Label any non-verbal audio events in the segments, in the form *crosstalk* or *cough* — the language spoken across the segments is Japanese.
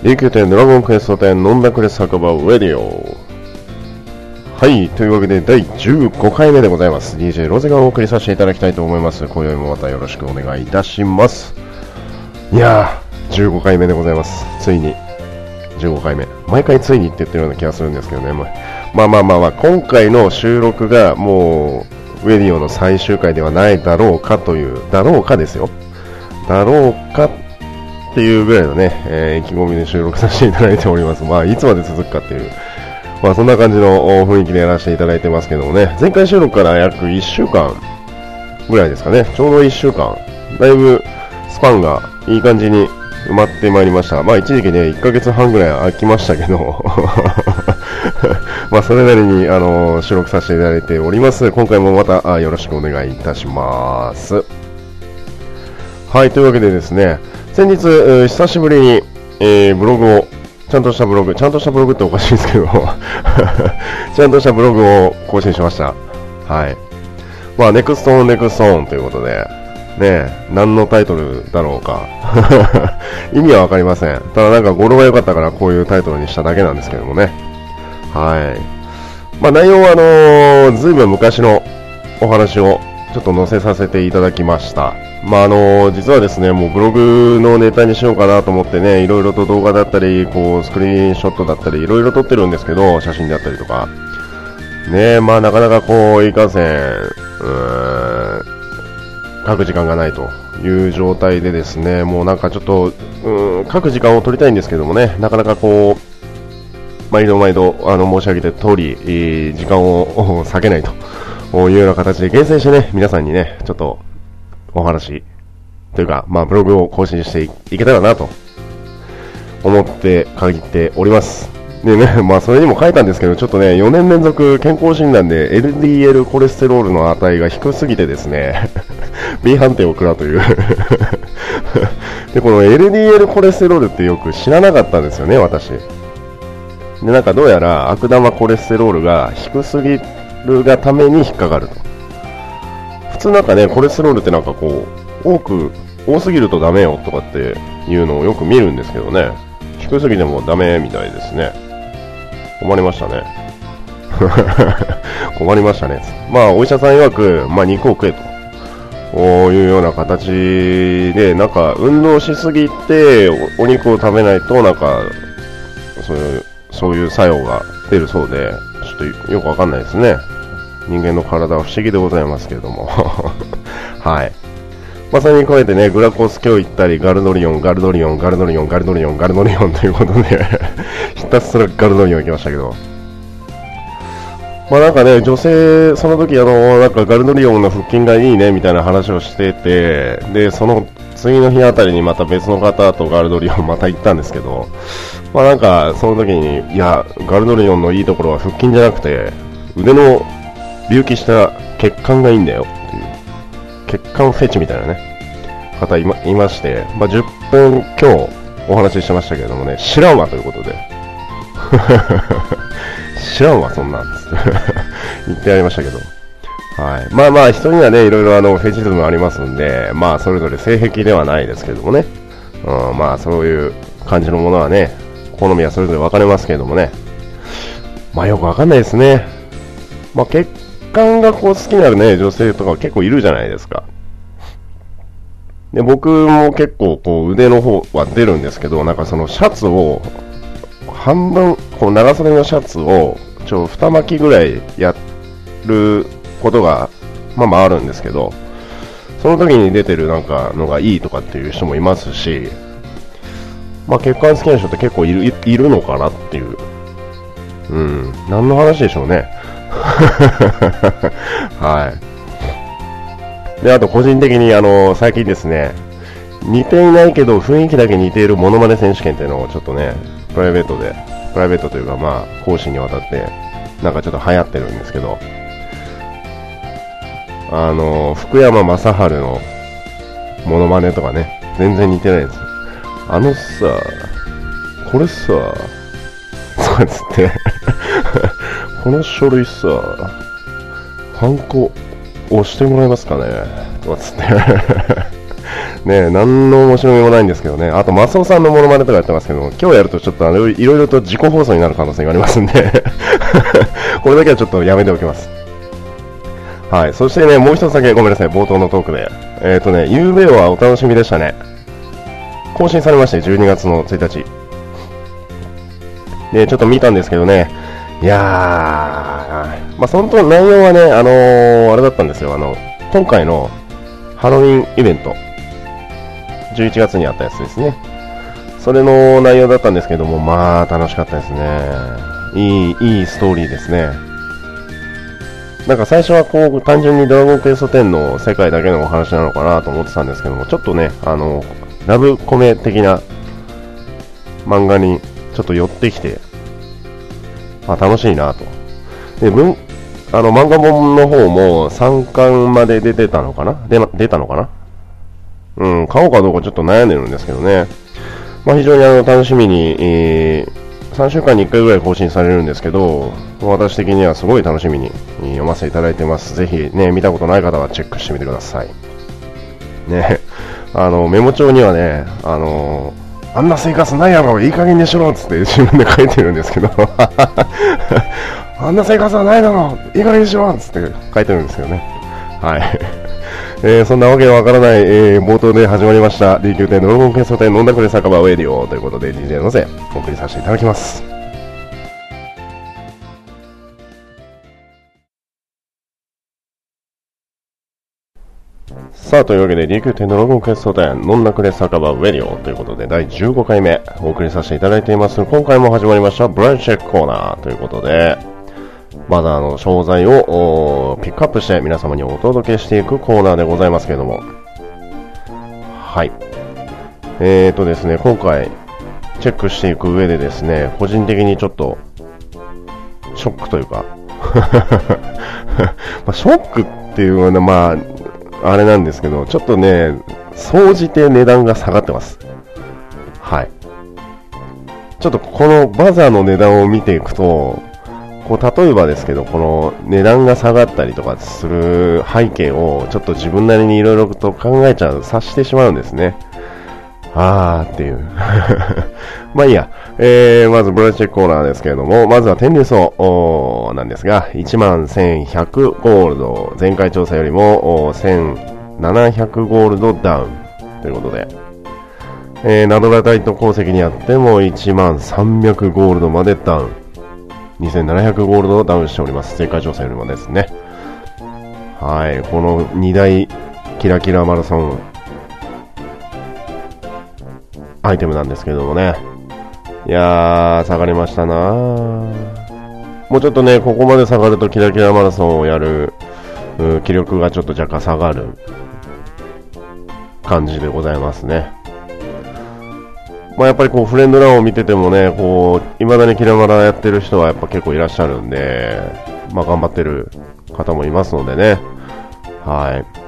琉球店ドラゴンクエスト店飲んだくれ酒場ウェディオ。はいというわけで第15回目でございます。DJ ロゼがお送りさせていただきたいと思います。今宵もまたよろしくお願いいたします。いやー15回目でございます。ついに。15回目。毎回ついにって言ってるような気がするんですけどね。まあまあまあまあ今回の収録がもうウェディオの最終回ではないだろうかというだろうかですよ。だろうかっていうぐらいのね、えー、意気込みで収録させていただいております。まあ、いつまで続くかっていう、まあ、そんな感じの雰囲気でやらせていただいてますけどもね、前回収録から約1週間ぐらいですかね、ちょうど1週間、だいぶスパンがいい感じに埋まってまいりました。まあ、一時期ね、1ヶ月半ぐらい空きましたけど、*laughs* まあ、それなりに、あの、収録させていただいております。今回もまたよろしくお願いいたします。はい、というわけでですね、先日、久しぶりに、えー、ブログを、ちゃんとしたブログ、ちゃんとしたブログっておかしいですけど *laughs* ちゃんとしたブログを更新しました。はい。まあ、ネクストオンネクストオンということで、ね何のタイトルだろうか。*laughs* 意味はわかりません。ただなんか語呂が良かったからこういうタイトルにしただけなんですけどもね。はい。まあ、内容はあのー、ずいぶん昔のお話をちょっと載せさせていただきました。まあ、あの実はですね、もうブログのネタにしようかなと思ってね、いろいろと動画だったり、こう、スクリーンショットだったり、いろいろ撮ってるんですけど、写真であったりとか。ねまあ、なかなかこう、いかんせん、うーん、書く時間がないという状態でですね、もうなんかちょっと、うん、書く時間を取りたいんですけどもね、なかなかこう、毎度毎度、あの、申し上げた通り、えー、時間を *laughs* 避けないとこういうような形で厳選してね、皆さんにね、ちょっとお話というか、まあ、ブログを更新していけたらなと思って限っております。でね、*laughs* まあ、それにも書いたんですけど、ちょっとね、4年連続健康診断で LDL コレステロールの値が低すぎてですね、*laughs* B 判定を食らうという *laughs* で、この LDL コレステロールってよく知らなかったんですよね、私。で、なんかどうやら悪玉コレステロールが低すぎるがために引っかかると。普通なんかね、コレステロールってなんかこう、多く、多すぎるとダメよとかっていうのをよく見るんですけどね、低すぎてもダメみたいですね。困りましたね。*laughs* 困りましたね。まあ、お医者さん曰く、まあ、肉を食えと。こういうような形で、なんか、運動しすぎてお、お肉を食べないと、なんか、そういう、そういう作用が出るそうで、ちょっとよくわかんないですね。人間の体は不思議でございますけれども。*laughs* はい。まあ、それに加えてね、グラコス今日行ったり、ガルドリオン、ガルドリオン、ガルドリオン、ガルドリオン、ガルドリオン *laughs* ということでひたすらガルドリオン行きましたけど。まあなんかね、女性、その時あの、なんかガルドリオンの腹筋がいいねみたいな話をしてて、で、その次の日あたりにまた別の方とガルドリオンまた行ったんですけど、まあなんかその時に、いや、ガルドリオンのいいところは腹筋じゃなくて、腕の隆起した血管がいいんだよっていう、血管フェチみたいなね、方いまいまして、まあ、10分今日お話ししてましたけれどもね、知らんわということで。*laughs* 知らんわ、そんなんつって言ってやりましたけど。はい。まあまあ、人にはね、いろいろあの、フェチズムありますんで、まあ、それぞれ性癖ではないですけどもね。うん、まあ、そういう感じのものはね、好みはそれぞれ分かれますけどもね。まあ、よくわかんないですね。まあ、結感がこう好きなるね、女性とか結構いるじゃないですか。で、僕も結構こう腕の方は出るんですけど、なんかそのシャツを、半分、こう長袖のシャツを、ちょ、二巻きぐらいやることが、まあまああるんですけど、その時に出てるなんかのがいいとかっていう人もいますし、まあ血管好きな人って結構いるいるのかなっていう。うん、何の話でしょうね。*laughs* はい。で、あと個人的にあの、最近ですね、似ていないけど雰囲気だけ似ているモノマネ選手権っていうのをちょっとね、プライベートで、プライベートというかまあ、講師にわたって、なんかちょっと流行ってるんですけど、あの、福山雅治のモノマネとかね、全然似てないです。あのさ、これさ、そうつってこの書類さ、ハンコ押してもらえますかね？とかつって *laughs* ね何の面白みもないんですけどね。あと、マスオさんのモノマネとかやってますけど、今日やるとちょっとあの、いろいろと自己放送になる可能性がありますんで *laughs* これだけはちょっとやめておきます。はい。そしてね、もう一つだけごめんなさい、冒頭のトークで。えっ、ー、とね、ゆうべはお楽しみでしたね。更新されまして、12月の1日。で、ちょっと見たんですけどね、いやー、まあ、その内容はね、あのー、あれだったんですよ、あの、今回のハロウィンイベント、11月にあったやつですね。それの内容だったんですけども、まあ、楽しかったですね。いい、いいストーリーですね。なんか最初はこう、単純にドラゴンクエスト10の世界だけのお話なのかなと思ってたんですけども、ちょっとね、あの、ラブコメ的な漫画にちょっと寄ってきて、あ、楽しいなと。で、文、あの、漫画本の方も3巻まで出てたのかな？出出たのかな？うん、買おうかどうかちょっと悩んでるんですけどね。まあ、非常にあの、楽しみに、えー、3週間に1回ぐらい更新されるんですけど、私的にはすごい楽しみに読ませていただいてます。ぜひね、見たことない方はチェックしてみてください。ね、*laughs* あの、メモ帳にはね、あのーあんな生活ないやろ、いい加減にしろっつって自分で書いてるんですけど *laughs* あんな生活はないだろ、いい加減にしろっつって書いてるんですけどね。はい。*laughs* えー、そんなわけのわからない、えー、冒頭で始まりました D 級店ドラゴン検査店飲んだくれ酒場ウェディオということで DJ のせお送りさせていただきます。さあ、というわけで、琉球天ドラゴンクエスト店、ノンナクレ酒場ウェディオということで、第15回目、お送りさせていただいています。今回も始まりました、ブランチェックコーナーということで、まだあの、商材をピックアップして皆様にお届けしていくコーナーでございますけれども、はい。えーとですね、今回、チェックしていく上でですね、個人的にちょっと、ショックというか *laughs* まあ、ショックっていうのは、まあ、あれなんですけど、ちょっとね、総じて値段が下がってます。はい。ちょっとこのバザーの値段を見ていくと、こう例えばですけど、この値段が下がったりとかする背景をちょっと自分なりにいろいろと考えちゃう、察してしまうんですね。あーっていう。*laughs* まあいいや。えー、まずブラッチェックコーナーですけれども、まずは天竜層なんですが、11,100ゴールド、前回調査よりも1,700ゴールドダウンということで、えー、ナドラタイト鉱石にあっても1300ゴールドまでダウン。2700ゴールドダウンしております。前回調査よりもですね。はい、この2大キラキラマラソンアイテムなんですけれどもね。いやー、下がりましたなもうちょっとね、ここまで下がるとキラキラマラソンをやる、気力がちょっと若干下がる感じでございますね。まあ、やっぱりこうフレンドランを見ててもね、こう、未だにキラマラやってる人はやっぱ結構いらっしゃるんで、まあ、頑張ってる方もいますのでね。はい。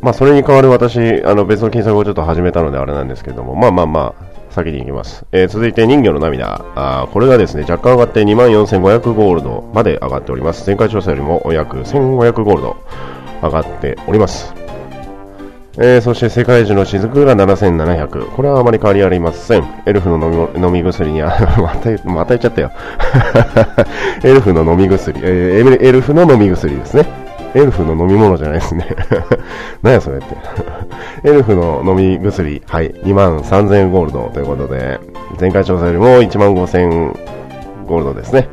まあ、それに代わる私、あの別の金策をちょっと始めたのであれなんですけども、まあまあまあ、先に行きます。えー、続いて人魚の涙。あこれがですね、若干上がって24,500ゴールドまで上がっております。前回調査よりも約1,500ゴールド上がっております。えー、そして世界中の雫が7700。これはあまり変わりありません。エルフの飲み飲み薬に、あ、*laughs* また、また言っちゃったよ。*laughs* エルフの飲み薬、えー、エルフの飲み薬ですね。エルフの飲み物じゃないですね。*laughs* 何やそれって。*laughs* エルフの飲み薬、はい、2万3000ゴールドということで、前回調査よりも1万5000ゴールドですね。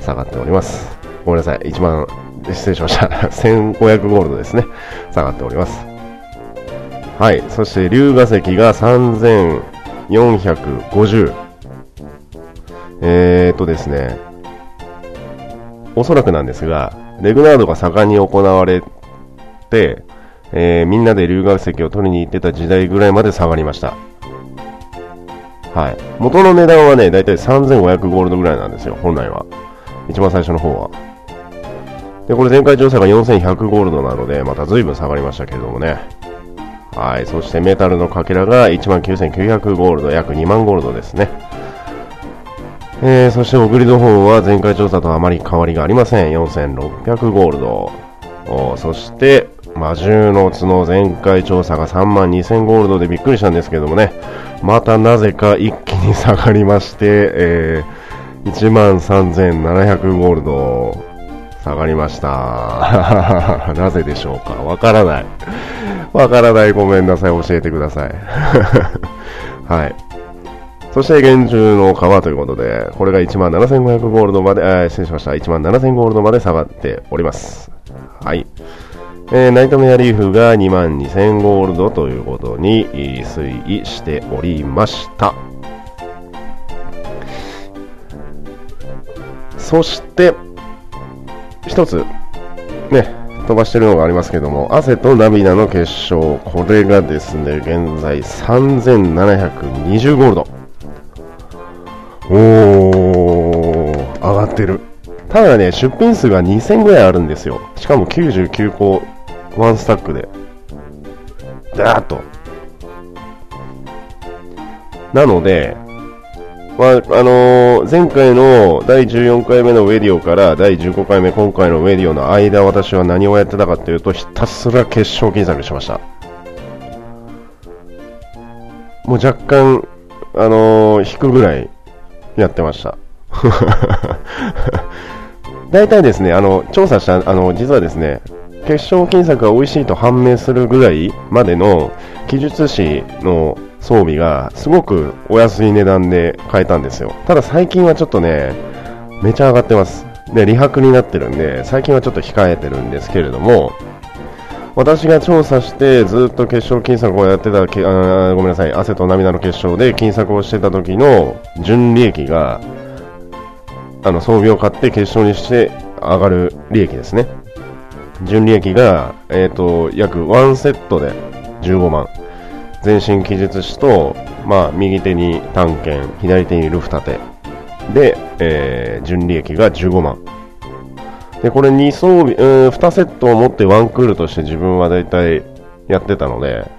下がっております。ごめんなさい、1万、失礼しました。*laughs* 1500ゴールドですね。下がっております。はい、そして龍河石が3450。えーとですね、おそらくなんですが、レグナードが盛んに行われて、えー、みんなで龍河石を取りに行ってた時代ぐらいまで下がりました。はい。元の値段はね、だいたい3500ゴールドぐらいなんですよ、本来は。一番最初の方は。で、これ前回調査が4100ゴールドなので、また随分下がりましたけれどもね。はい。そしてメタルのかけらが19900ゴールド、約2万ゴールドですね。えー、そしてオグリド方は前回調査とあまり変わりがありません。4600ゴールド。そして、魔獣の角前回調査が3万2000ゴールドでびっくりしたんですけどもね、またなぜか一気に下がりまして、えー、13700ゴールド下がりました。*laughs* なぜでしょうか？わからない。わからない。ごめんなさい。教えてください。*laughs* はい。そして厳重の川ということで、これが1万7500ゴールドまで、え失礼しました。1万7000ゴールドまで下がっております。はい。えー、ナイトメアリーフが2万2000ゴールドということに推移しておりました。そして、一つ、ね、飛ばしてるのがありますけども、汗と涙の結晶、これがですね、現在3720ゴールド。おー、上がってる。ただね、出品数が2000ぐらいあるんですよ。しかも99個、ワンスタックで。ダーッと。なので、まあ、あのー、前回の第14回目のウェディオから第15回目、今回のウェディオの間、私は何をやってたかというと、ひたすら決勝金策しました。もう若干、あのー、引くぐらいやってました。*laughs* 大体ですね、あの、調査した、あの、実はですね、決勝金策が美味しいと判明するぐらいまでの記述誌の装備がすごくお安い値段で買えたんですよ。ただ最近はちょっとね、めちゃ上がってます。で、利白になってるんで、最近はちょっと控えてるんですけれども、私が調査してずっと決勝金策をやってた、あごめんなさい、汗と涙の決勝で金策をしてた時の純利益が、あの装備を買って決勝にして上がる利益ですね。純利益が、えっ、ー、と、約1セットで15万。全身記述紙と、まあ、右手に単剣、左手にルフタテ。で、えー、純利益が15万。で、これ2装備、うん、2セットを持ってワンクールとして自分は大体やってたので、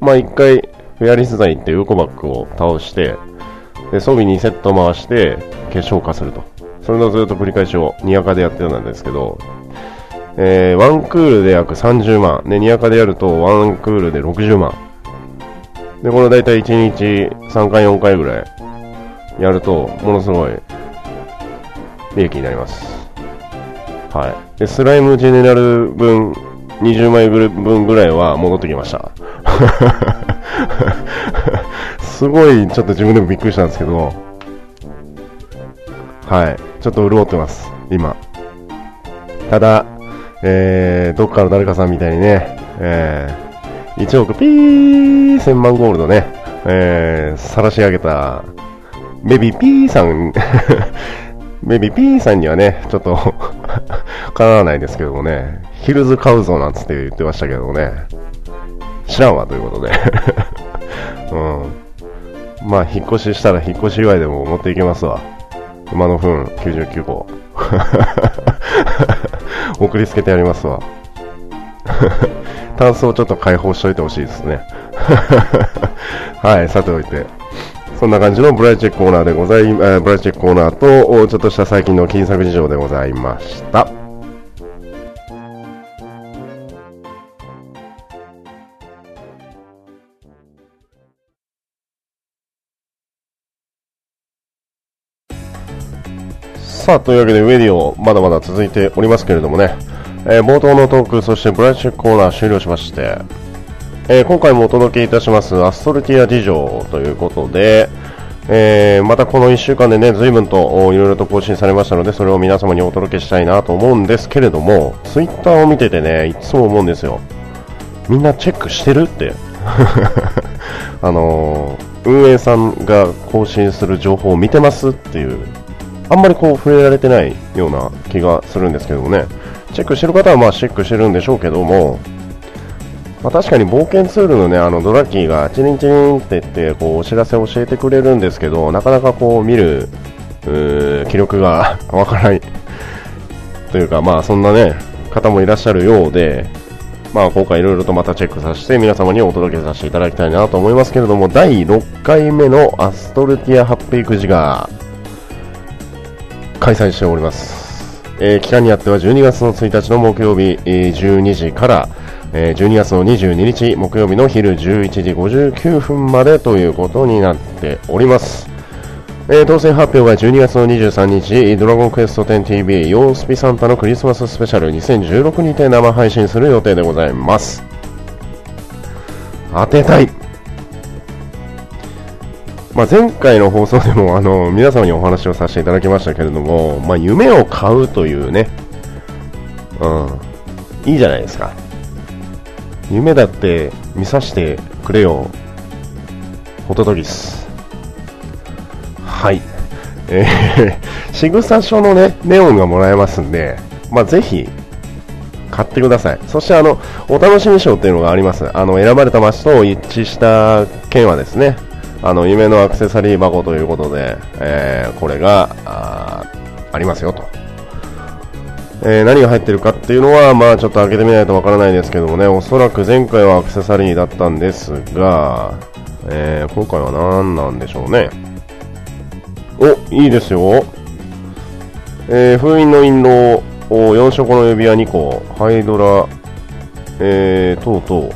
まあ1回、フェアリスザイってウコバックを倒して、で、装備2セット回して、結晶化すると。それのずっと繰り返しを、ニアカでやってたんですけど、えー、ワンクールで約30万。で、ニアカでやるとワンクールで60万。で、これ大体1日3回4回ぐらいやると、ものすごい利益になります。はい。で、スライムジェネラル分、20枚分ぐらいは戻ってきました。*laughs* すごい、ちょっと自分でもびっくりしたんですけど、はい。ちょっと潤ってます、今。ただ、えー、どっかの誰かさんみたいにね、えー、1億ピー1000万ゴールドね、えー、晒し上げた、ベビーピーさん *laughs* ベビーピーさんにはね、ちょっと *laughs* かなわないですけどもね、ヒルズ買うぞなんつって言ってましたけどもね、知らんわということで *laughs* うん。まあ、引っ越ししたら引っ越し祝いでも持っていけますわ。馬の糞99個。*laughs* 送りつけてやりますわ。タンスをちょっと解放しといてほしいですね。はい、さておいて。そんな感じのブライチェックコーナーでござい、えー、ブライチェックコーナーと、ちょっとした最近の金策事情でございました。さあ、というわけで、ウェディオ、まだまだ続いておりますけれどもね、えー、冒頭のトーク、そしてブライチェックコーナー終了しまして、えー、今回もお届けいたします、アストルティア事情ということで、えー、またこの1週間でね、随分といろいろと更新されましたので、それを皆様にお届けしたいなと思うんですけれども、ツイッターを見ててね、いつも思うんですよ。みんなチェックしてるって。*laughs* あのー、運営さんが更新する情報を見てますっていうあんまりこう触れられてないような気がするんですけどもね、チェックしてる方はまあチェックしてるんでしょうけども、まあ、確かに冒険ツールのね、あのドラッキーがチリンチリンって言ってこうお知らせを教えてくれるんですけど、なかなかこう見る気力が *laughs* わからないというか、まあそんなね、方もいらっしゃるようで、まあ今回いろいろとまたチェックさせて皆様にお届けさせていただきたいなと思いますけれども、第6回目のアストルティアハッピーくじが開催しております。えー、期間にあっては12月の1日の木曜日、えー、12時からえー12月の22日木曜日の昼11時59分までということになっております。えー当選発表が12月の23日、ドラゴンクエスト 10TV ヨースピサンタのクリスマススペシャル2016にて生配信する予定でございます。当てたい。まあ、前回の放送でもあの皆様にお話をさせていただきましたけれども、まあ、夢を買うというね、うん、いいじゃないですか。夢だって見させてくれよ、ホトトギス。はい。えー、仕草書のね、ネオンがもらえますんで、まあ、ぜひ、買ってください。そして、あの、お楽しみ賞っていうのがあります。あの、選ばれた街と一致した件はですね、あの、夢のアクセサリー箱ということで、えー、これが、ありますよと。えー何が入ってるかっていうのは、まあちょっと開けてみないとわからないですけどもね、おそらく前回はアクセサリーだったんですが、えー今回は何なんでしょうね。お、いいですよ。えー封印の印籠、お4色の指輪2個、ハイドラ、えー、等々、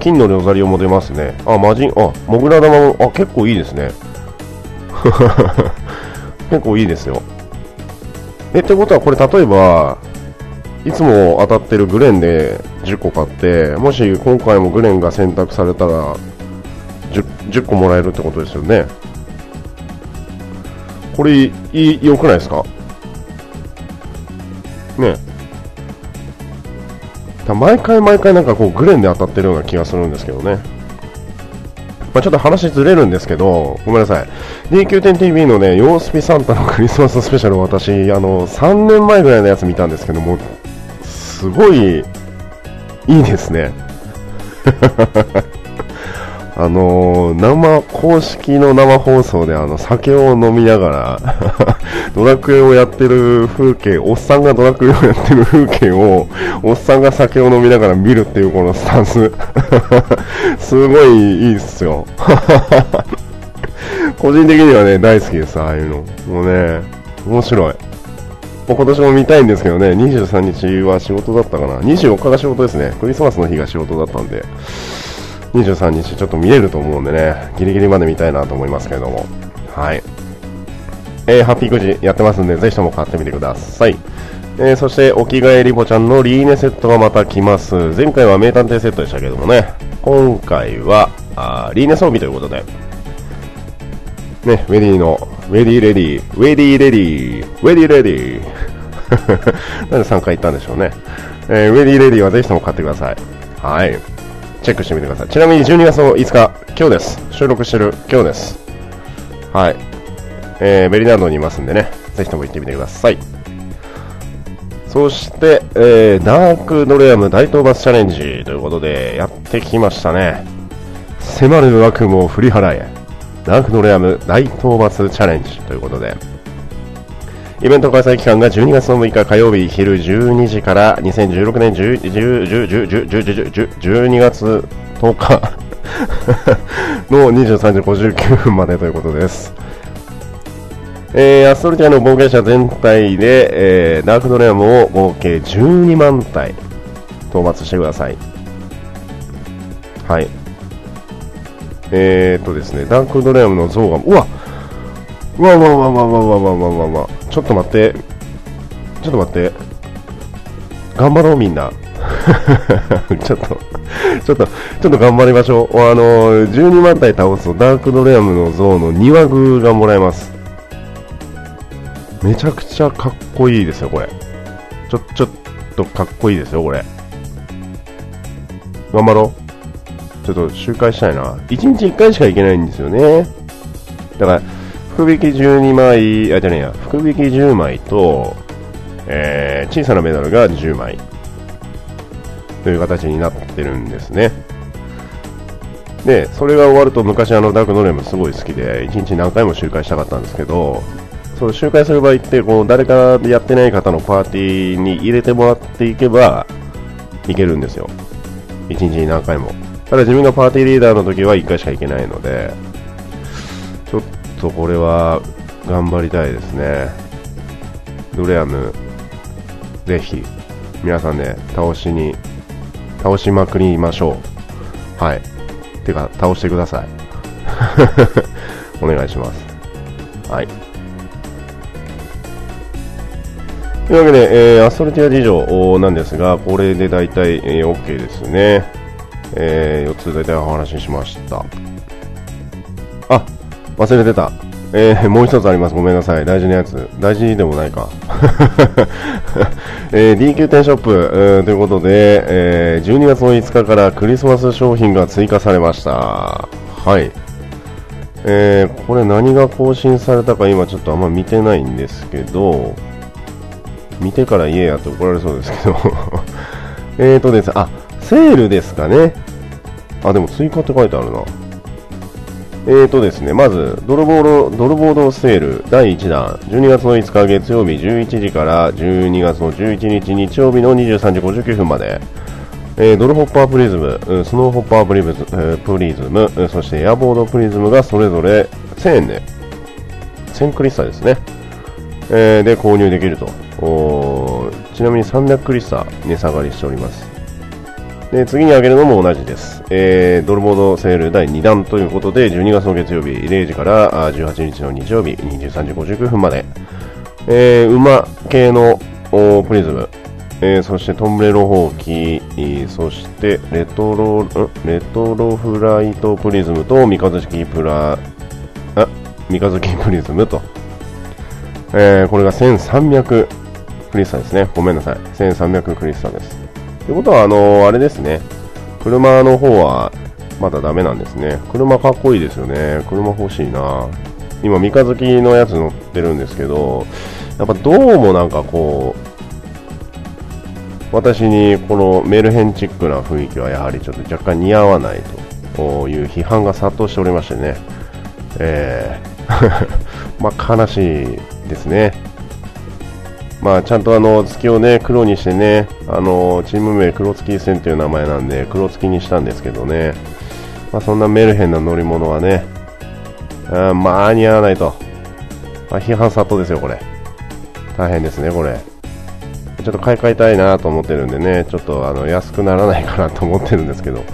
金のロザリオも出ますね。あ、魔人、あ、モグラ玉も、あ、結構いいですね。*laughs* 結構いいですよ。え、ってことはこれ例えば、いつも当たってるグレンで10個買って、もし今回もグレンが選択されたら10、10個もらえるってことですよね。これ、いい、良くないですか？ねだ毎回毎回なんかこうグレンで当たってるような気がするんですけどね。まあ、ちょっと話ずれるんですけど、ごめんなさい。DQ10TV のね、ヨースピサンタのクリスマススペシャル私、あの、3年前ぐらいのやつ見たんですけども、すごい、いいですね。あのー生、公式の生放送であの、酒を飲みながら、*laughs* ドラクエをやってる風景、おっさんがドラクエをやってる風景を、おっさんが酒を飲みながら見るっていうこのスタンス、*laughs* すごいいいっすよ。*laughs* 個人的にはね、大好きです、ああいうの。もうね、面白い。今年も見たいんですけどね、23日は仕事だったかな。24日が仕事ですね。クリスマスの日が仕事だったんで、23日ちょっと見れると思うんでね、ギリギリまで見たいなと思いますけれども。はい。えー、ハッピーくじやってますんで、ぜひとも買ってみてください。えー、そして、お着替えリボちゃんのリーネセットがまた来ます。前回は名探偵セットでしたけどもね、今回は、あーリーネ装備ということで、ね、ウェディの、ウェディレディ、ウェディレディ、ウェディレディ。*laughs* なんで3回言ったんでしょうね。えーウェディレディはぜひとも買ってください。はい。チェックしてみてください。ちなみに12月の5日、今日です。収録してる今日です。はい。えーベリナードにいますんでね、ぜひとも行ってみてください。そして、えーダークドレアム大討伐チャレンジということで、やってきましたね。迫る悪夢を振り払え。ダークドレアム大討伐チャレンジということで、イベント開催期間が12月の6日火曜日昼12時から2016年12月10日の23時59分までということです。えーアストルティアの冒険者全体で、えーダークドレアムを合計12万体討伐してください。はい。えーっとですね、ダークドレアムの像が、うわうわうわうわうわうわうわうわうわうわうわちょっと待って、ちょっと待って、頑張ろうみんな。*laughs* ちょっと、ちょっと、ちょっと頑張りましょう。あの、12万体倒すとダークドレアムの像の2話具がもらえます。めちゃくちゃかっこいいですよ、これ。ちょ、ちょっとかっこいいですよ、これ。頑張ろう。ちょっと周回したいな。1日1回しか行けないんですよね。だから、福引き12枚、あ、じゃねえや、福引き10枚と、えー、小さなメダルが10枚。という形になってるんですね。で、それが終わると昔あのダークドレムすごい好きで、1日何回も周回したかったんですけど、そう周回する場合って、こう誰かやってない方のパーティーに入れてもらっていけば、いけるんですよ。1日に何回も。ただ自分がパーティーリーダーの時は1回しか行けないので、ちょっとこれは頑張りたいですね。ドレアム、ぜひ、皆さんで倒しに倒しまくりましょう。はい。てか、倒してください。*laughs* お願いします。はい。というわけで、えー、アストルティア事情なんですが、これで大体、えー、OK ですね。えー、4つ大体お話ししました。忘れてた。えー、もう一つあります。ごめんなさい。大事なやつ。大事でもないか。*laughs* えー、DQ 店ショップ、えー、ということで、えー、12月の5日からクリスマス商品が追加されました。はい。えー、これ何が更新されたか今ちょっとあんま見てないんですけど、見てから言えやって怒られそうですけど *laughs* えーとです、あ、セールですかね。あ、でも追加って書いてあるな。えーとですね、まず、ドルボード、ドルボードセール第1弾、12月の5日月曜日11時から12月の11日日曜日の23時59分まで、えー、ドルホッパープリズム、スノーホッパープリズム、プリズム、そしてエアボードプリズムがそれぞれ1000円で、1000クリスタですね、えー、で購入できると。ちなみに300クリスタ値下がりしております。で次に挙げるのも同じです、えー、ドルボードセール第2弾ということで12月の月曜日0時から18日の日曜日23時59分まで、えー、馬系のプリズム、えー、そしてトンブレロホウキ、そしてレトロレトロフライトプリズムと三日月プラあ三日月プリズムと、えー、これが1300クリスタですね。ごめんなさい。1300クリスタです。ということは、あの、あれですね、車の方はまだダメなんですね。車かっこいいですよね。車欲しいな。今、三日月のやつ乗ってるんですけど、やっぱどうもなんかこう、私にこのメルヘンチックな雰囲気はやはりちょっと若干似合わないという批判が殺到しておりましてね、えー *laughs* まあ悲しいですね。まあ、ちゃんとあの月をね黒にしてねあのチーム名黒月戦という名前なんで黒月にしたんですけどね、まあ、そんなメルヘンな乗り物はねあまあ似合わないと、まあ、批判殺到ですよこれ。大変ですねこれ。ちょっと買い替えたいなと思ってるんでねちょっとあの安くならないかなと思ってるんですけど。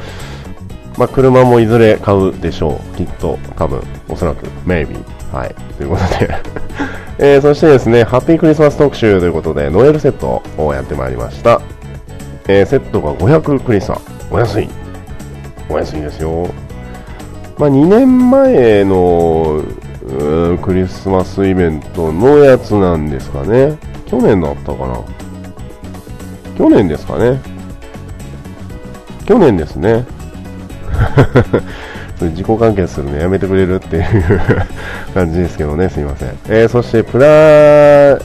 まあ、車もいずれ買うでしょう。きっと多分。おそらく。Maybe はい。ということで。えー、そしてですね、ハッピークリスマス特集ということで、ノエルセットをやってまいりました。えー、セットが500クリスマお安い。お安いですよ。まあ、2年前のクリスマスイベントのやつなんですかね。去年だったかな。去年ですかね。去年ですね。自己完結するのやめてくれるっていう *laughs* 感じですけどね、すいません。えー、そしてプラえ？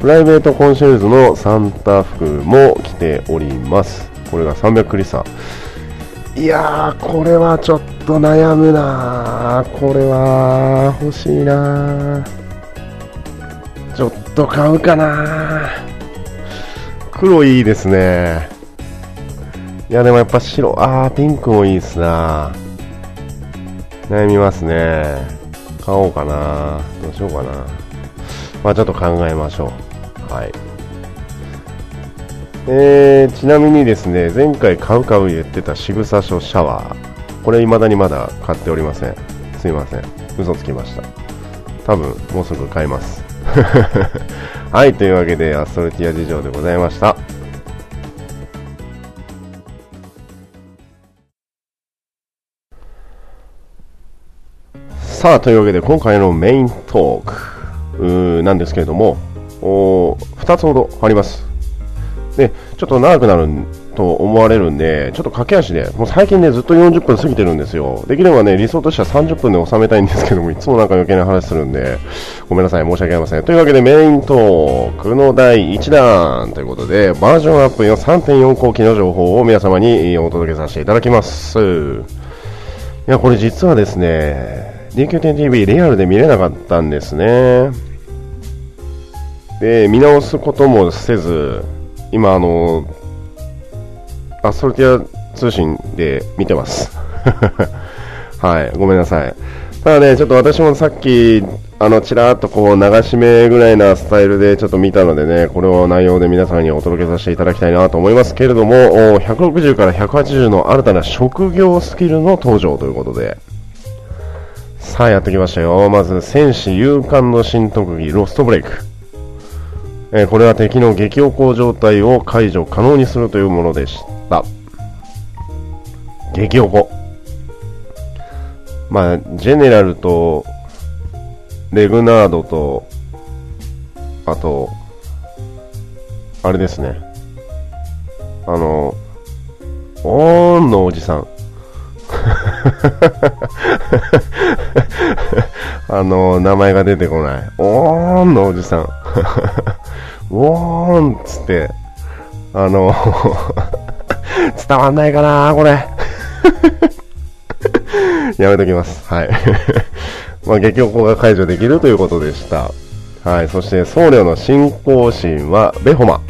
プライベートコンシェルズのサンタ服も着ております。これが300クリスタ。いやー、これはちょっと悩むなこれは欲しいなちょっと買うかな黒いいですね。いや、でもやっぱ白、あー、ピンクもいいっすな悩みますね。買おうかなどうしようかなまあちょっと考えましょう。はい。えー、ちなみにですね、前回買う買う言ってた仕草書シャワー。これ未だにまだ買っておりません。すいません。嘘つきました。多分、もうすぐ買います。*laughs* はい、というわけで、アストルティア事情でございました。さあ、というわけで今回のメイントークなんですけれども、2つほどあります。で、ちょっと長くなると思われるんで、ちょっと駆け足で、もう最近ね、ずっと40分過ぎてるんですよ。できればね、理想としては30分で収めたいんですけども、いつもなんか余計な話するんで、ごめんなさい、申し訳ありません。というわけでメイントークの第1弾ということで、バージョンアップの3.4後期の情報を皆様にお届けさせていただきます。いや、これ実はですね、DQ10TV リアルで見れなかったんですね。で、見直すこともせず、今、あの、アストルティア通信で見てます。*laughs* はい、ごめんなさい。ただね、ちょっと私もさっき、あの、ちらっとこう、流し目ぐらいなスタイルでちょっと見たのでね、これを内容で皆さんにお届けさせていただきたいなと思いますけれども、160から180の新たな職業スキルの登場ということで、さあやってきましたよ。まず、戦士勇敢の新特技、ロストブレイク。えー、これは敵の激おこ状態を解除可能にするというものでした。激おこ。まあ、ジェネラルと、レグナードと、あと、あれですね。あの、オーンのおじさん。*laughs* あの、名前が出てこない。おーんのおじさん。*laughs* おーんっつって、あの、*laughs* 伝わんないかなこれ。やめときます。はい。まあ、激おこが解除できるということでした。はい。そして、僧侶の信仰心は、ベホマ。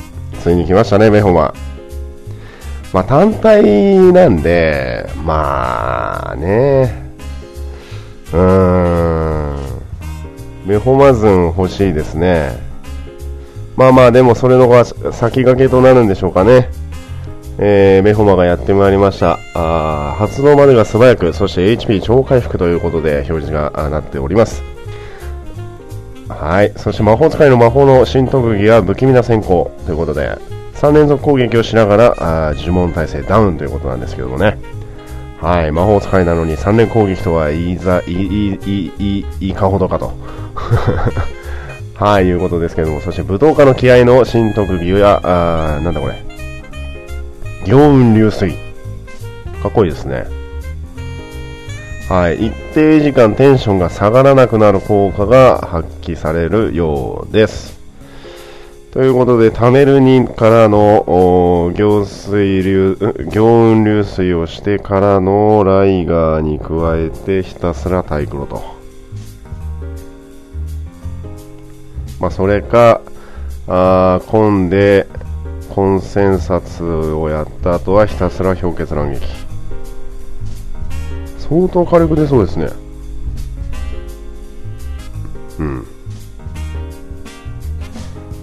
ついに来ましたね、ベホマ。まあ、単体なんで、まあね、うーん、ベホマズン欲しいですね。まあまあ、でもそれのが先駆けとなるんでしょうかね。えー、メホマがやってまいりました。あ発動までが素早く、そして HP 超回復ということで表示がなっております。はい。そして魔法使いの魔法の新特技は不気味な先行ということで、3連続攻撃をしながら、呪文耐性ダウンということなんですけどもね。はい。魔法使いなのに3連攻撃とは言いざ、いい、いい、いい、かほどかと。*laughs* はい、いうことですけども、そして武道家の気合の新特技や、あなんだこれ。行雲流水。かっこいいですね。はい。一定時間テンションが下がらなくなる効果が発揮されるようです。ということで、タネルニからの行水流、行雲流水をしてからのライガーに加えてひたすらタイクロと。まあ、それか、あ混んでコンセンサスをやった後はひたすら氷結乱撃相当火力出そうですね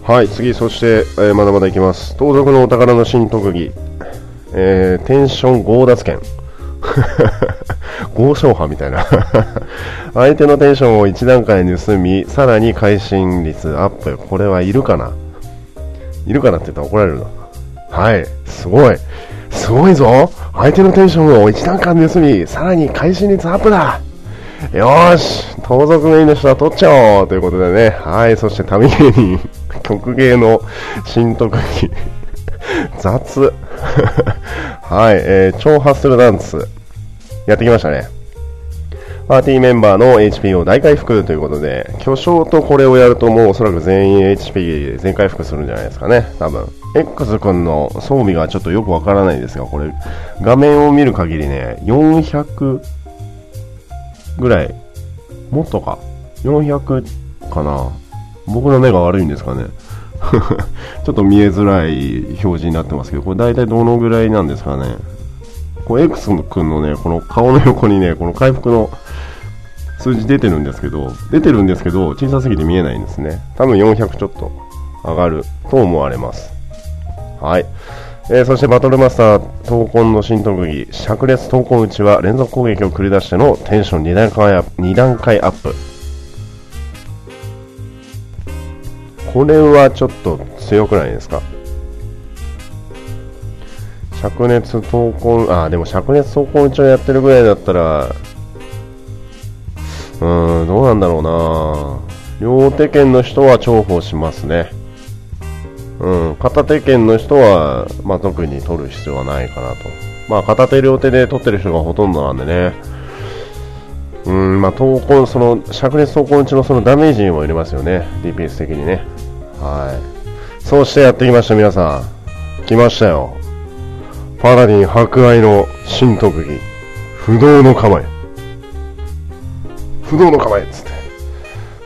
はい次そして、えー、まだまだいきます。盗賊のお宝の新特技。えー、テンション強奪権 *laughs* 豪商派みたいな。*laughs* 相手のテンションを1段階盗みさらに会心率アップ。これはいるかな？いるかなって言ったら怒られるな。はい、すごい。すごいぞ。相手のテンションを一段階盗み、さらに会心率アップだ。よーし盗賊の人は取っちゃおう。ということでね。はい、そして旅芸人、曲芸の新特技。*laughs* 雑。*laughs* はい、えー、超ハッスルダンス。やってきましたね。パーティーメンバーの HP を大回復ということで、巨匠とこれをやるともうおそらく全員 HP 全回復するんじゃないですかね、多分。X 君の装備がちょっとよくわからないですが、これ、画面を見る限りね、400ぐらい、もっとか、400かな。僕の目が悪いんですかね。*laughs* ちょっと見えづらい表示になってますけど、これ大体どのぐらいなんですかね。こう X 君のね、この顔の横にね、この回復の数字出てるんですけど、出てるんですけど、小さすぎて見えないんですね。多分400ちょっと上がると思われます。はい。えー、そしてバトルマスター闘魂の新特技、灼熱闘魂打ちは連続攻撃を繰り出してのテンション2段階アップ。2段階アップこれはちょっと強くないですか？灼熱闘魂、あ、でも灼熱闘魂打ちをやってるぐらいだったら、うーん、どうなんだろうな両手剣の人は重宝しますね。うん、片手剣の人は、まあ、特に取る必要はないかなと。まあ、片手両手で取ってる人がほとんどなんでね。うん、まあ、闘魂、その、灼熱闘魂打ちのそのダメージにも入れますよね。DPS 的にね。はい。そうしてやってきました、皆さん。来ましたよ。パラディン博愛の新特技。不動の構え。不動の構えつって。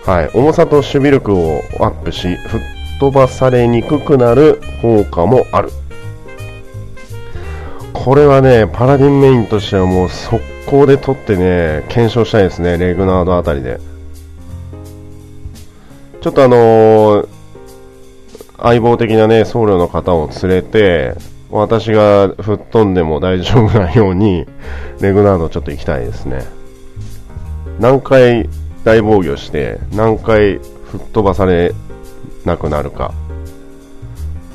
はい。重さと守備力をアップし、吹っ飛ばされにくくなる効果もある。これはね、パラディンメインとしてはもう速攻で取ってね、検証したいですね、レグナードあたりで。ちょっとあのー、相棒的なね、僧侶の方を連れて、私が吹っ飛んでも大丈夫なように、レグナードちょっと行きたいですね。何回大防御して、何回吹っ飛ばされなくなるか。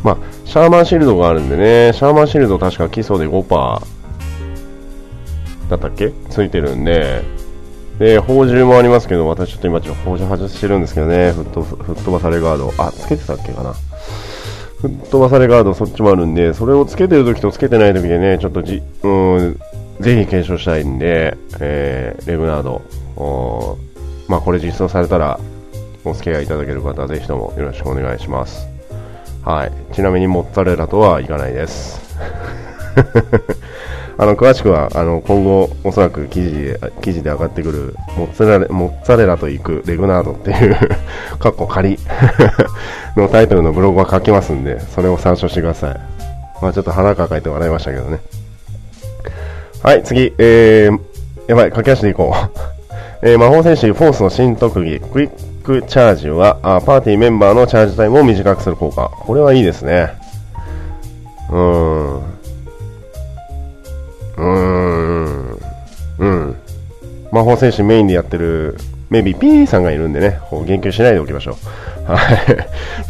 まあ、シャーマンシールドがあるんでね、シャーマンシールド確か基礎で5%だったっけ？ついてるんで、で、宝珠もありますけど、私ちょっと今ちょ宝珠外してるんですけどね、吹っ飛ばされガード。あ、つけてたっけかな。吹っ飛ばされガードそっちもあるんで、それをつけてる時とつけてない時でね、ちょっとじ、うん、ぜひ検証したいんで、えー、レグナード、まあこれ実装されたら、お付き合いいただける方はぜひともよろしくお願いします。はい。ちなみにモッツァレラとはいかないです。あの、詳しくは、あの、今後、おそらく記事で、記事で上がってくる、モッツァレラ、モッツァレラと行くレグナードっていう *laughs* かっこ仮 *laughs* のタイトルのブログは書きますんで、それを参照してください。まあちょっと腹抱えて笑いましたけどね。はい、次、えー、やばい、駆け足でいこう。*laughs* えー、魔法戦士フォースの新特技、クイックチャージはあパーティーメンバーのチャージタイムを短くする効果。これはいいですね。うーん。うーん。うん。魔法戦士メインでやってる、メビー P さんがいるんでね、言及しないでおきましょう。はい。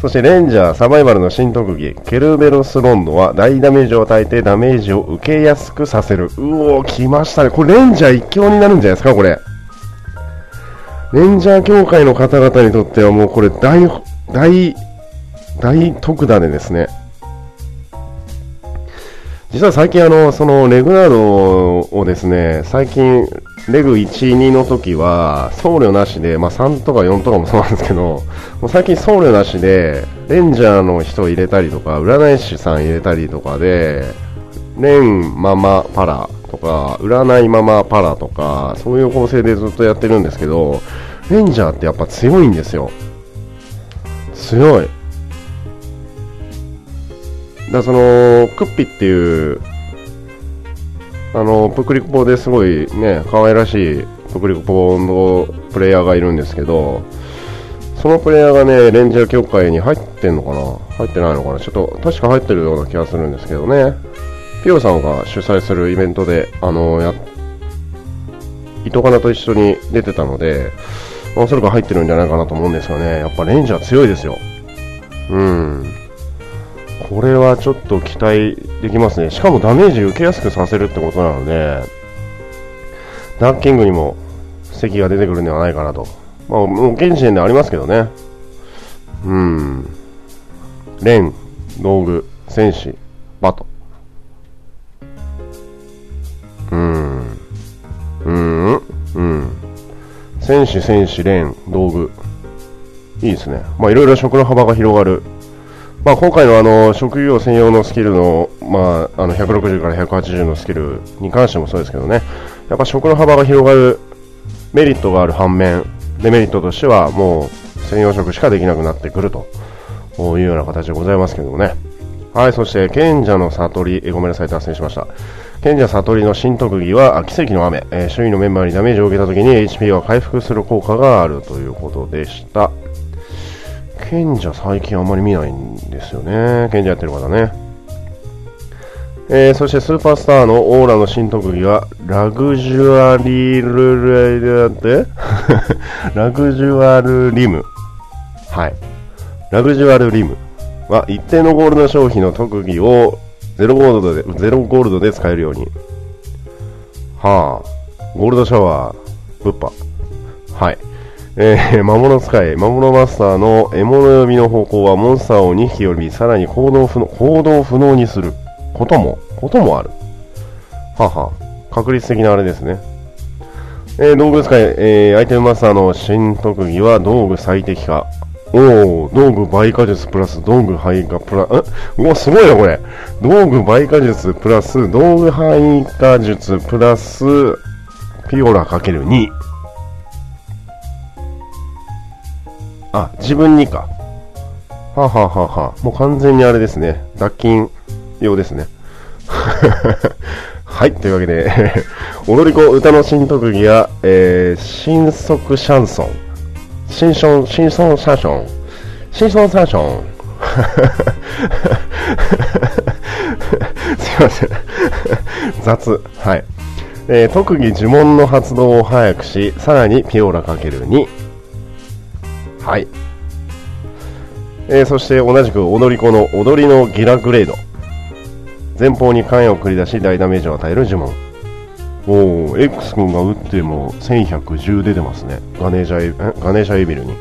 そしてレンジャーサバイバルの新特技、ケルベロスロンドは大ダメージを与えてダメージを受けやすくさせる。うおー、来ましたね。これレンジャー一強になるんじゃないですか、これ。レンジャー協会の方々にとってはもうこれ大、大、大特ダネですね。実は最近あの、そのレグナードをですね、最近、レグ1、2の時は、僧侶なしで、まあ3とか4とかもそうなんですけど、もう最近僧侶なしで、レンジャーの人入れたりとか、占い師さん入れたりとかで、レンママパラとか、占いママパラとか、そういう構成でずっとやってるんですけど、レンジャーってやっぱ強いんですよ。強い。だその、クッピっていう、あの、プクリコポですごいね、可愛らしいプクリコポのプレイヤーがいるんですけど、そのプレイヤーがね、レンジャー協会に入ってんのかな？入ってないのかな？ちょっと、確か入ってるような気がするんですけどね。ピオさんが主催するイベントで、あの、や、糸かなと一緒に出てたので、おそらく入ってるんじゃないかなと思うんですよね。やっぱレンジャー強いですよ。うん。これはちょっと期待できますね。しかもダメージ受けやすくさせるってことなので、ダークキングにも席が出てくるんではないかなと。まあ、もう現時点でありますけどね。うん。レン、道具、戦士、バト。うん。うん。うん。戦士、戦士、レン、道具。いいですね。まあ、いろいろ職の幅が広がる。まあ、今回のあの、職業専用のスキルの、まあ、あの、160から180のスキルに関してもそうですけどね。やっぱ職の幅が広がるメリットがある反面、デメリットとしてはもう専用職しかできなくなってくるというような形でございますけどもね。はい、そして、賢者の悟り、えごめんなさい、脱線しました。賢者悟りの新特技は奇跡の雨、えー、周囲のメンバーにダメージを受けた時に HP が回復する効果があるということでした賢者最近あんまり見ないんですよね賢者やってる方ねえー、そしてスーパースターのオーラの新特技はラグジュアリルルでラグジュアルリムはいラグジュアルリムは一定のゴールド消費の特技をゼロゴールドで、ゼロゴールドで使えるように。はあ、ゴールドシャワー、ブッパ。はい。えー、魔物使い、魔物マスターの獲物呼びの方向はモンスターを2匹呼び、さらに行動不能、行動不能にすることも、こともある。はは確率的なあれですね。えー、道具使い、えー、アイテムマスターの新特技は道具最適化。おお、道具倍化術プラス道具配下プラ、え？うわ、すごいな、これ。道具倍化術プラス道具配下術プラスピオラかける2。あ、自分にか。ははははもう完全にあれですね。脱菌用ですね。*laughs* はい、というわけで *laughs* 踊り子歌の新特技や、えー、新速シャンソン。新春、新春サーション。新春サーション。*laughs* すいません。雑。はい。えー、特技呪文の発動を早くし、さらにピオラかける2。はい。えー、そして同じく踊り子の踊りのギラグレード。前方に関与を繰り出し大ダメージを与える呪文。おお、X 君が打っても1110出てますね。ガネーシャエガネーシャエビルに。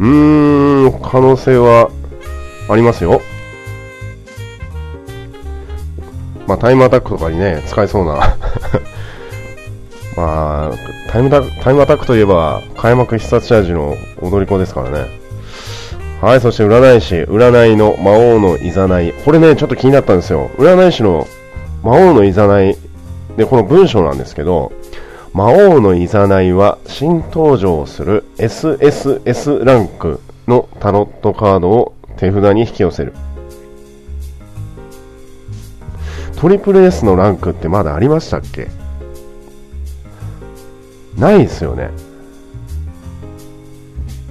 うーん、可能性はありますよ。まあ、タイムアタックとかにね、使えそうなまあ、タイムタタイムアタックといえば、開幕必殺チャージの踊り子ですからね。はい、そして占い師、占いの魔王のいざない。これね、ちょっと気になったんですよ。占い師の魔王のいざない。で、この文章なんですけど、魔王のいざないは新登場する SSS ランクのタロットカードを手札に引き寄せる。トリプル S のランクってまだありましたっけ？ないですよね。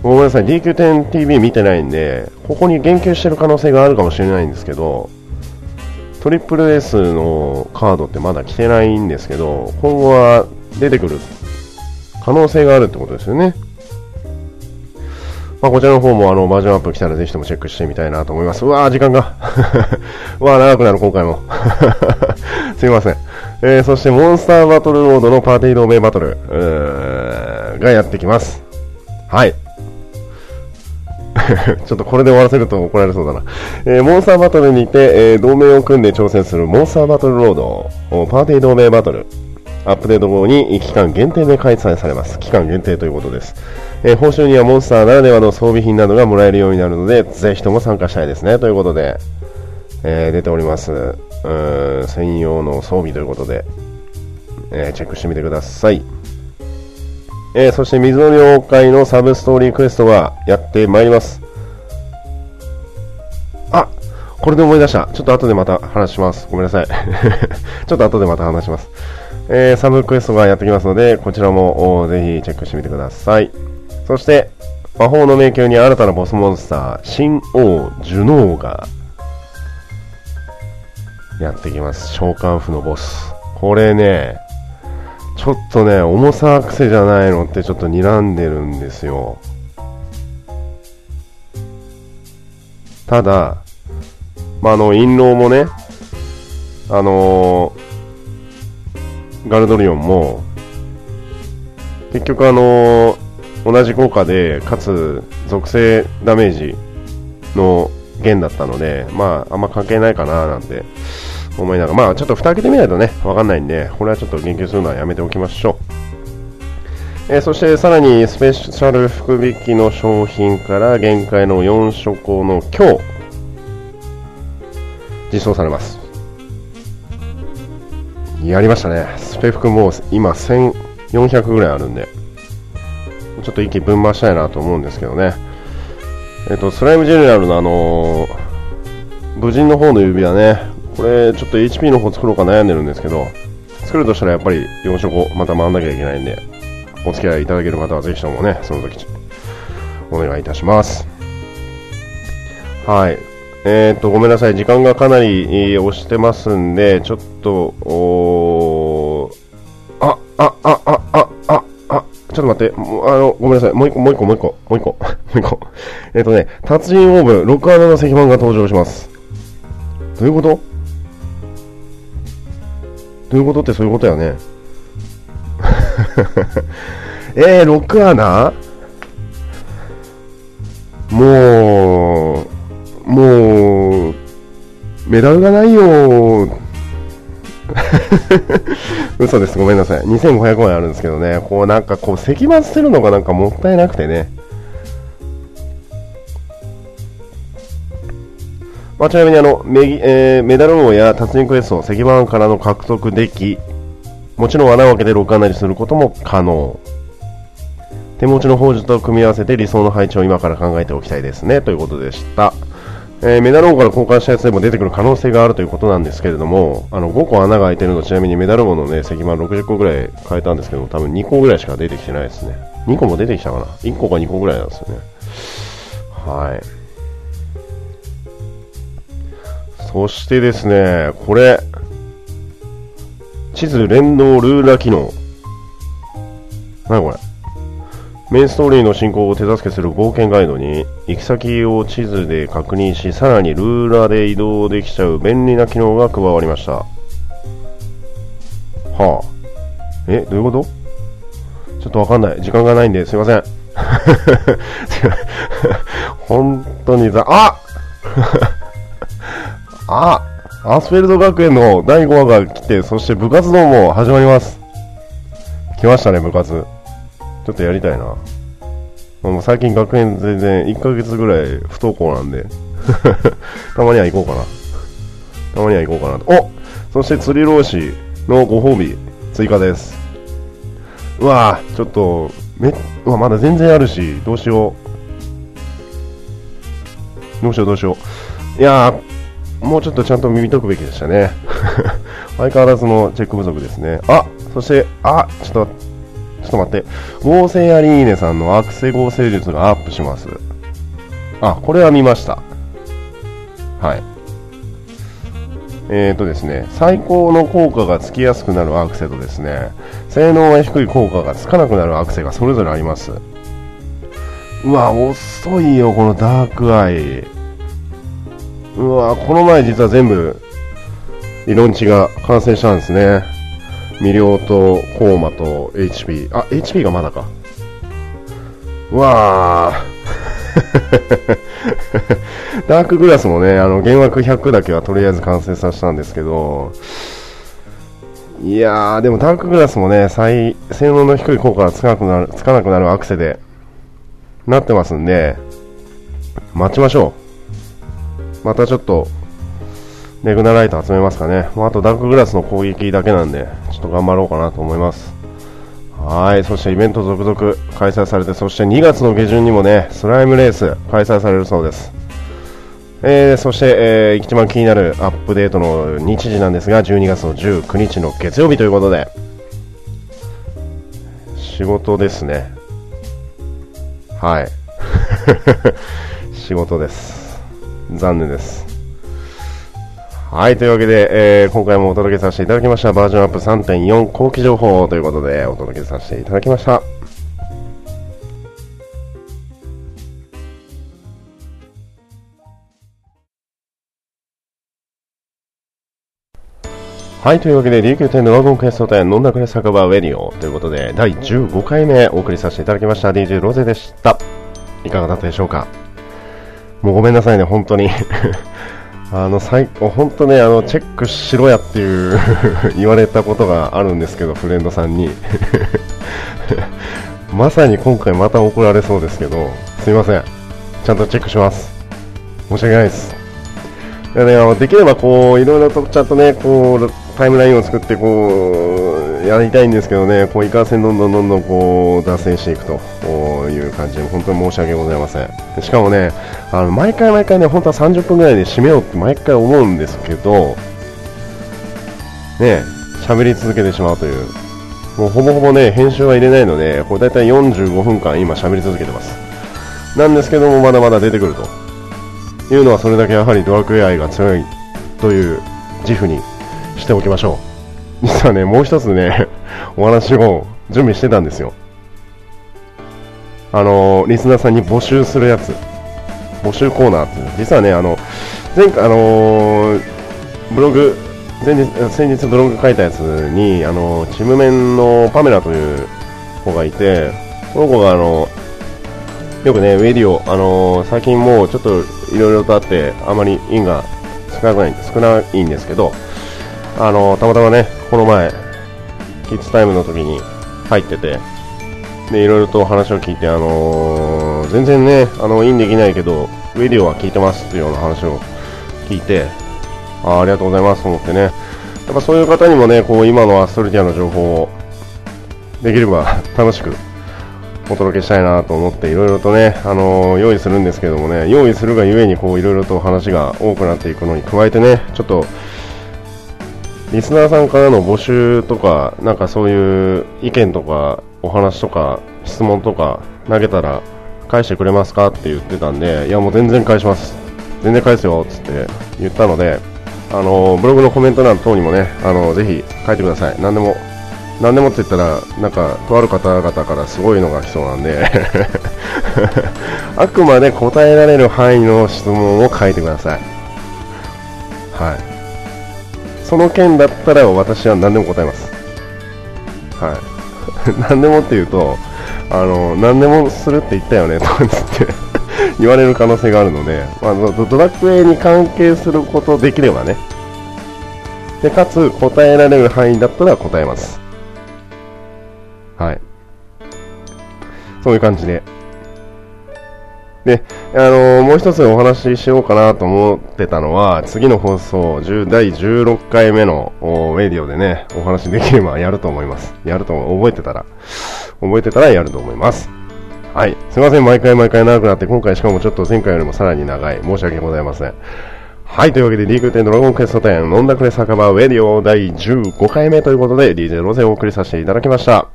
ごめんなさい、DQ10TV 見てないんで、ここに言及してる可能性があるかもしれないんですけど、トリプル S のカードってまだ来てないんですけど、今後は出てくる可能性があるってことですよね。まあ、こちらの方もあのバージョンアップ来たらぜひともチェックしてみたいなと思います。うわー、時間が。*laughs* うわー、長くなる、今回も。*laughs* すいません。えー、そしてモンスターバトルロードのパーティー同盟バトルがやってきます。はい。*laughs* ちょっとこれで終わらせると怒られそうだな。えー、モンスターバトルにて、えー、同盟を組んで挑戦するモンスターバトルロード、パーティー同盟バトル、アップデート後に期間限定で開催されます。期間限定ということです。えー、報酬にはモンスターならではの装備品などがもらえるようになるので、ぜひとも参加したいですね。ということで、え、出ております。専用の装備ということで、えー、チェックしてみてください。えー、そして水の了解のサブストーリークエストがやってまいります。あこれで思い出した。ちょっと後でまた話します。ごめんなさい。*laughs* ちょっと後でまた話します。えー、サブクエストがやってきますので、こちらもぜひチェックしてみてください。そして、魔法の迷宮に新たなボスモンスター、新王ジュノーがやってきます。召喚符のボス。これね、ちょっとね、重さ癖じゃないのってちょっと睨んでるんですよ。ただ、まあ、あの、印籠もね、あのー、ガルドリオンも、結局あのー、同じ効果で、かつ、属性ダメージの弦だったので、まあ、あんま関係ないかななんて思いながら、まあちょっと蓋開けてみないとね、わかんないんで、これはちょっと言及するのはやめておきましょう。えー、そしてさらにスペシャル福引きの商品から限界の4諸行の今日、実装されます。やりましたね。スペ服もう今1400ぐらいあるんで、ちょっと一気分回したいなと思うんですけどね。えっ、と、スライムジェネラルのあのー、無人の方の指輪ね、これちょっと HP の方作ろうか悩んでるんですけど、作るとしたらやっぱり4色また回んなきゃいけないんで、お付き合いいただける方はぜひともね、その時、お願いいたします。はい。えー、っと、ごめんなさい。時間がかなり押してますんで、ちょっと、おあ、あ、あ、あ、あ、あ、あ、ちょっと待って。あの、ごめんなさい。もう一個、もう一個、もう一個、もう一個、もう一個。*laughs* えっとね、達人オーブン、6穴の石板が登場します。どういうこと？どういうことってそういうことやね。*laughs* えー、6穴もう、もう、メダルがないよ *laughs* 嘘です。ごめんなさい。2500枚あるんですけどね。こうなんかこう、石板捨てるのがなんかもったいなくてね。まあ、ちなみにあのメ,、えー、メダル王や達人クエスト、石板からの獲得でき、もちろん穴を開けて6穴にすることも可能。手持ちの宝珠と組み合わせて理想の配置を今から考えておきたいですね。ということでした。えー、メダル王から交換したやつでも出てくる可能性があるということなんですけれども、あの5個穴が開いてるのちなみにメダル王のね、石板60個ぐらい変えたんですけど多分2個ぐらいしか出てきてないですね。2個も出てきたかな ?1 個か2個ぐらいなんですよね。はい。そしてですね、これ、地図連動ルーラー機能。なにこれ？メインストーリーの進行を手助けする冒険ガイドに行き先を地図で確認しさらにルーラーで移動できちゃう便利な機能が加わりました。はあ。えどういうこと？ちょっとわかんない。時間がないんですいません。*laughs* 本当にざあ *laughs* あアスフェルド学園の第5話が来てそして部活動も始まります。来ましたね部活。ちょっとやりたいな。もう最近学園全然1ヶ月ぐらい不登校なんで *laughs* たまには行こうかな。たまには行こうかなと。おそして釣り老子のご褒美追加です。うわぁ、ちょっと、め、うわ、まだ全然あるし、どうしよう。どうしようどうしよう。いやー、もうちょっとちゃんと耳解くべきでしたね。*laughs* 相変わらずのチェック不足ですね。あ、そして、あ、ちょっとちょっと待って。合成アリーネさんのアクセ合成術がアップします。あ、これは見ました。はい。えーとですね、最高の効果がつきやすくなるアクセとですね、性能が低い効果がつかなくなるアクセがそれぞれあります。うわ、遅いよ、このダークアイ。うわ、この前実は全部、理論値が完成したんですね。魅了とコーマと HP。あ、HP がまだか。わー。*laughs* ダークグラスもね、あの、原枠100だけはとりあえず完成させたんですけど、いやー、でもダークグラスもね、最、性能の低い効果がつかなくなる、つかなくなるアクセで、なってますんで、待ちましょう。またちょっと、レグナライト集めますかね。もうあとダークグラスの攻撃だけなんで、ちょっと頑張ろうかなと思います。はい、そしてイベント続々開催されて、そして2月の下旬にもね、スライムレース開催されるそうです。えー、そして、えー、一番気になるアップデートの日時なんですが、12月の19日の月曜日ということで、仕事ですね。はい。*laughs* 仕事です。残念です。はい、というわけで、えー、今回もお届けさせていただきましたバージョンアップ3.4後期情報ということでお届けさせていただきました。はい、というわけで、琉球店ドラゴンクエスト店飲んだくれ酒場ウェディオということで、第15回目お送りさせていただきました DJ ロゼでした。いかがだったでしょうか？もうごめんなさいね、本当にあの最本当ねあのチェックしろやっていう *laughs* 言われたことがあるんですけどフレンドさんに。*laughs* まさに今回また怒られそうですけどすいません。ちゃんとチェックします。申し訳ないです。で,、ね、あのできればこういろいろとちゃんとねこうタイムラインを作ってこうやりたいんですけどねこういかんせんどんどんどんどんこう脱線していくという感じで本当に申し訳ございません。しかもねあの毎回毎回ね本当は30分ぐらいで締めようって毎回思うんですけどね喋り続けてしまうという。もうほぼほぼね編集は入れないのでこれ大体45分間今喋り続けてます。なんですけどもまだまだ出てくると。いうのはそれだけやはりドラクエ愛が強いという自負にしておきましょう。実はねもう一つね *laughs* お話を準備してたんですよ。あのリスナーさんに募集するやつ。募集コーナーって実はねあの前回あのー、ブログ前日先日ブログ書いたやつにあのチームメンのパメラという子がいてその子があのよくねウェディオあの、最近もうちょっといろいろとあってあまりインが少ない少ないんですけどあの、たまたまねこの前キッズタイムの時に入っててでいろいろと話を聞いて、あのー、全然ね、あのインできないけど、ウェディオは聞いてますっていうような話を聞いて、あありがとうございますと思ってね、やっぱそういう方にもね、こう今のアストルティアの情報をできれば楽しくお届けしたいなと思っていろいろとね、あのー、用意するんですけどもね、用意するがゆえにこういろいろと話が多くなっていくのに加えてね、ちょっと、リスナーさんからの募集とか、なんかそういう意見とか、お話とか、質問とか投げたら返してくれますかって言ってたんで、いやもう全然返します。全然返すよっつって言ったので、あのブログのコメント欄等にもね、あのぜひ書いてください。何でも何でもって言ったら、なんか、とある方々からすごいのが来そうなんで *laughs* あくまで答えられる範囲の質問を書いてください。はい。その件だったら私は何でも答えます。はい。*laughs* 何でもって言うと、あの、何でもするって言ったよね、とかつって *laughs* 言われる可能性があるので、まあ、ドラクエに関係することできればね。で、かつ答えられる範囲だったら答えます。はい。そういう感じで。で、あのー、もう一つお話ししようかなと思ってたのは、次の放送、第16回目のメディオでね、お話できればやると思います。やると覚えてたら、覚えてたらやると思います。はい。すいません、毎回毎回長くなって、今回しかもちょっと前回よりもさらに長い。申し訳ございません。はい、というわけで、リーグ10ドラゴンクエスト10、飲んだくれ酒場ウェディオ第15回目ということで、DJ ロゼをお送りさせていただきました。